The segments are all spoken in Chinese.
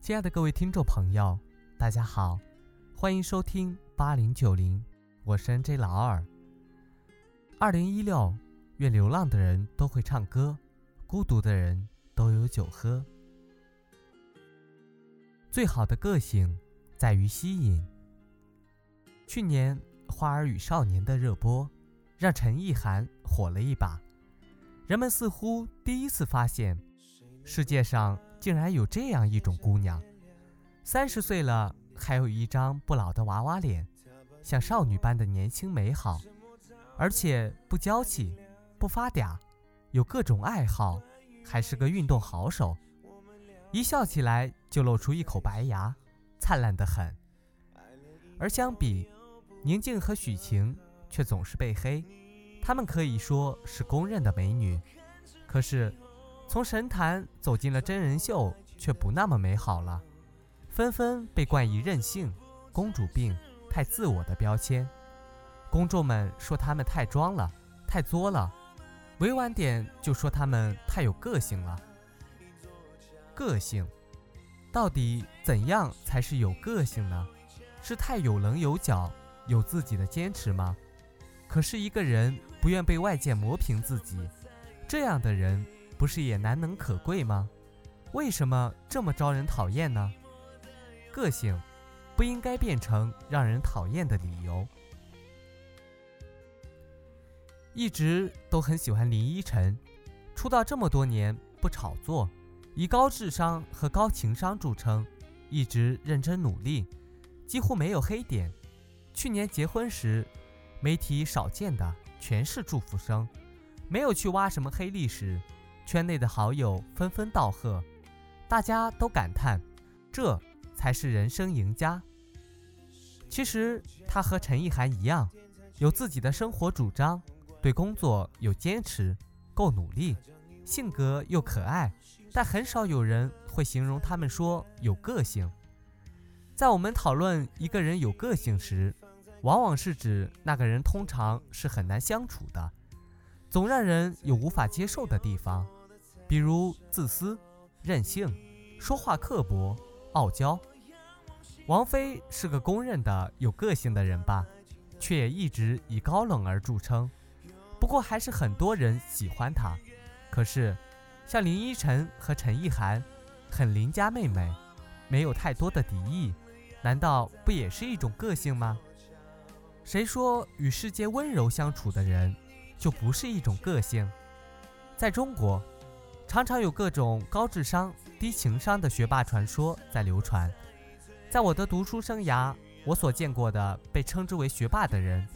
亲爱的各位听众朋友，大家好，欢迎收听八零九零，我是 N J 老二。二零一六，愿流浪的人都会唱歌，孤独的人都有酒喝。最好的个性在于吸引。去年《花儿与少年》的热播，让陈意涵火了一把，人们似乎第一次发现，世界上。竟然有这样一种姑娘，三十岁了还有一张不老的娃娃脸，像少女般的年轻美好，而且不娇气，不发嗲，有各种爱好，还是个运动好手，一笑起来就露出一口白牙，灿烂得很。而相比宁静和许晴，却总是被黑，她们可以说是公认的美女，可是。从神坛走进了真人秀，却不那么美好了，纷纷被冠以任性、公主病、太自我的标签。公众们说他们太装了、太作了，委婉点就说他们太有个性了。个性，到底怎样才是有个性呢？是太有棱有角、有自己的坚持吗？可是一个人不愿被外界磨平自己，这样的人。不是也难能可贵吗？为什么这么招人讨厌呢？个性不应该变成让人讨厌的理由。一直都很喜欢林依晨，出道这么多年不炒作，以高智商和高情商著称，一直认真努力，几乎没有黑点。去年结婚时，媒体少见的全是祝福声，没有去挖什么黑历史。圈内的好友纷纷道贺，大家都感叹，这才是人生赢家。其实他和陈意涵一样，有自己的生活主张，对工作有坚持，够努力，性格又可爱，但很少有人会形容他们说有个性。在我们讨论一个人有个性时，往往是指那个人通常是很难相处的，总让人有无法接受的地方。比如自私、任性、说话刻薄、傲娇。王菲是个公认的有个性的人吧，却也一直以高冷而著称。不过还是很多人喜欢她。可是，像林依晨和陈意涵，很邻家妹妹，没有太多的敌意，难道不也是一种个性吗？谁说与世界温柔相处的人就不是一种个性？在中国。常常有各种高智商、低情商的学霸传说在流传。在我的读书生涯，我所见过的被称之为学霸的人，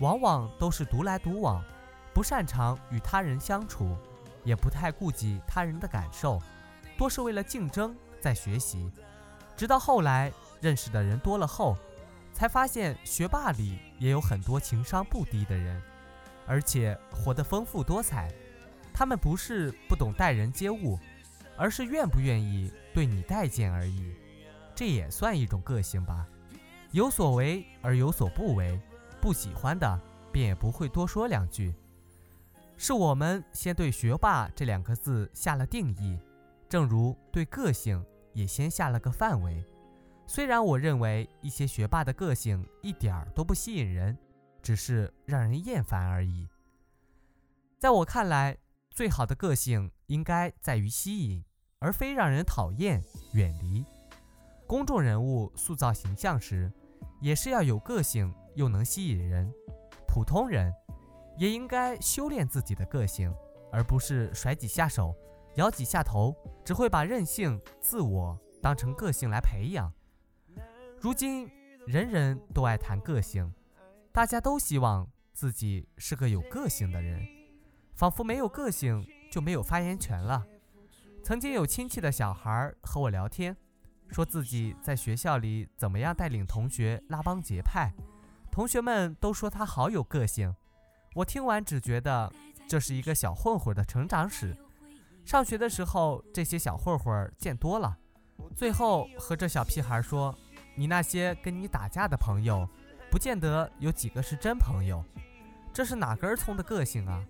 往往都是独来独往，不擅长与他人相处，也不太顾及他人的感受，多是为了竞争在学习。直到后来认识的人多了后，才发现学霸里也有很多情商不低的人，而且活得丰富多彩。他们不是不懂待人接物，而是愿不愿意对你待见而已。这也算一种个性吧，有所为而有所不为，不喜欢的便也不会多说两句。是我们先对“学霸”这两个字下了定义，正如对个性也先下了个范围。虽然我认为一些学霸的个性一点儿都不吸引人，只是让人厌烦而已。在我看来。最好的个性应该在于吸引，而非让人讨厌、远离。公众人物塑造形象时，也是要有个性又能吸引人。普通人也应该修炼自己的个性，而不是甩几下手、摇几下头，只会把任性、自我当成个性来培养。如今人人都爱谈个性，大家都希望自己是个有个性的人。仿佛没有个性就没有发言权了。曾经有亲戚的小孩和我聊天，说自己在学校里怎么样带领同学拉帮结派，同学们都说他好有个性。我听完只觉得这是一个小混混的成长史。上学的时候这些小混混见多了，最后和这小屁孩说：“你那些跟你打架的朋友，不见得有几个是真朋友。”这是哪根葱的个性啊？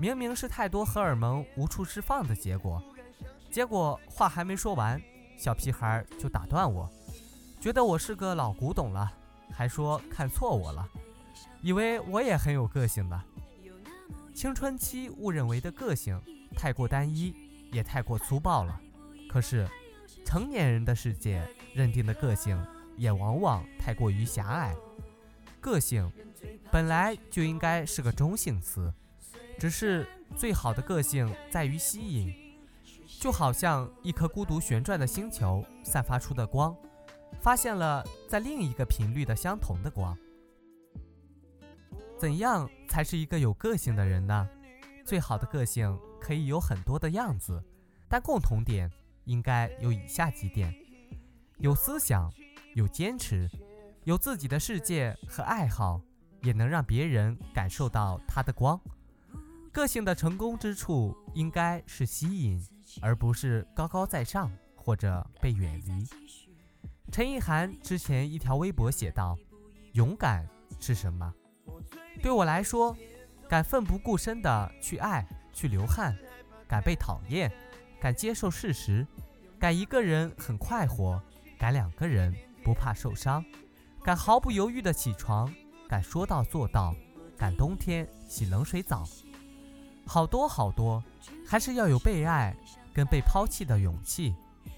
明明是太多荷尔蒙无处释放的结果，结果话还没说完，小屁孩就打断我，觉得我是个老古董了，还说看错我了，以为我也很有个性呢。青春期误认为的个性太过单一，也太过粗暴了。可是，成年人的世界认定的个性也往往太过于狭隘。个性本来就应该是个中性词，只是最好的个性在于吸引，就好像一颗孤独旋转的星球散发出的光，发现了在另一个频率的相同的光。怎样才是一个有个性的人呢？最好的个性可以有很多的样子，但共同点应该有以下几点：有思想，有坚持，有自己的世界和爱好，也能让别人感受到他的光。个性的成功之处应该是吸引，而不是高高在上或者被远离。陈意涵之前一条微博写道：“勇敢是什么？”对我来说，敢奋不顾身的去爱，去流汗，敢被讨厌，敢接受事实，敢一个人很快活，敢两个人不怕受伤，敢毫不犹豫的起床，敢说到做到，敢冬天洗冷水澡，好多好多，还是要有被爱跟被抛弃的勇气。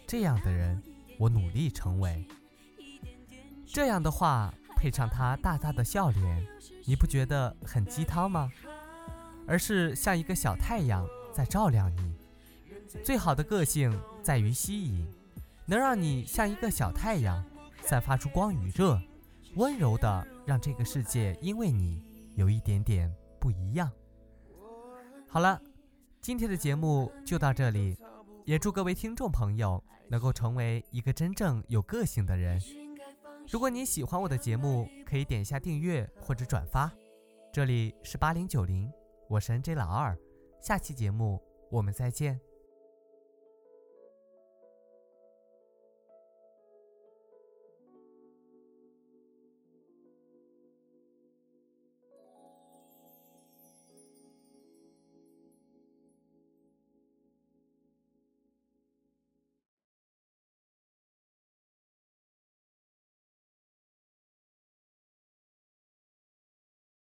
这样的人，我努力成为。这样的话。配上他大大的笑脸，你不觉得很鸡汤吗？而是像一个小太阳在照亮你。最好的个性在于吸引，能让你像一个小太阳，散发出光与热，温柔的让这个世界因为你有一点点不一样。好了，今天的节目就到这里，也祝各位听众朋友能够成为一个真正有个性的人。如果你喜欢我的节目，可以点一下订阅或者转发。这里是八零九零，我是 NJ 老二，下期节目我们再见。